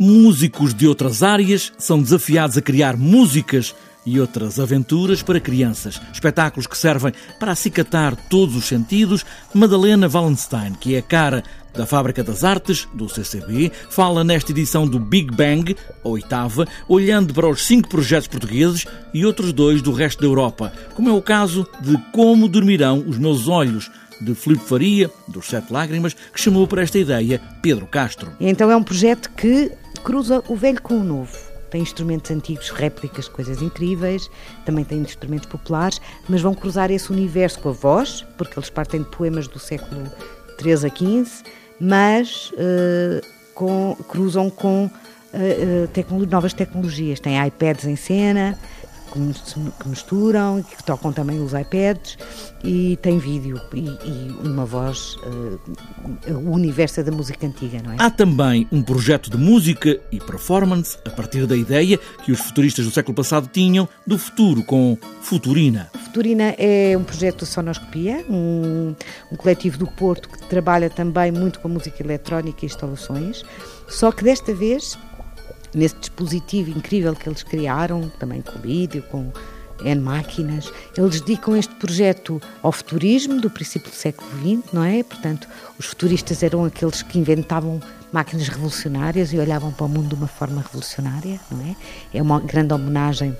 Músicos de outras áreas são desafiados a criar músicas e outras aventuras para crianças. Espetáculos que servem para acicatar todos os sentidos. Madalena Wallenstein, que é a cara da Fábrica das Artes, do CCB, fala nesta edição do Big Bang, a oitava, olhando para os cinco projetos portugueses e outros dois do resto da Europa, como é o caso de Como Dormirão os Meus Olhos, de Filipe Faria, dos Sete Lágrimas, que chamou para esta ideia Pedro Castro. Então é um projeto que cruza o velho com o novo. Tem instrumentos antigos, réplicas, coisas incríveis, também tem instrumentos populares, mas vão cruzar esse universo com a voz, porque eles partem de poemas do século XIII a XV, mas uh, com, cruzam com uh, novas tecnologias. Tem iPads em cena, que misturam, que tocam também os iPads e tem vídeo e, e uma voz, uh, o universo da música antiga, não é? Há também um projeto de música e performance a partir da ideia que os futuristas do século passado tinham do futuro com Futurina. Futurina é um projeto de sonoscopia, um, um coletivo do Porto que trabalha também muito com música eletrónica e instalações, só que desta vez nesse dispositivo incrível que eles criaram, também com vídeo, com N máquinas. Eles dedicam este projeto ao futurismo do princípio do século XX, não é? Portanto, os futuristas eram aqueles que inventavam máquinas revolucionárias e olhavam para o mundo de uma forma revolucionária, não é? É uma grande homenagem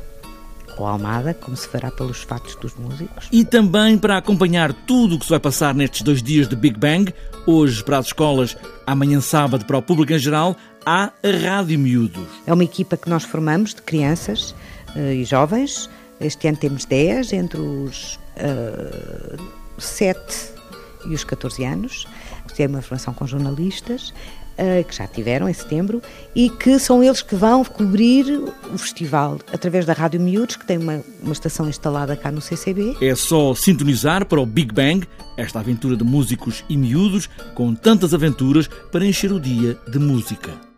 ou Almada, como se fará pelos fatos dos músicos. E também para acompanhar tudo o que se vai passar nestes dois dias de Big Bang, hoje para as escolas, amanhã sábado para o público em geral, há a Rádio Miúdos. É uma equipa que nós formamos de crianças uh, e jovens. Este ano temos 10, entre os uh, eh, 7 e os 14 anos. Tem uma formação com jornalistas que já tiveram em setembro, e que são eles que vão cobrir o festival através da Rádio Miúdos, que tem uma, uma estação instalada cá no CCB. É só sintonizar para o Big Bang, esta aventura de músicos e miúdos, com tantas aventuras para encher o dia de música.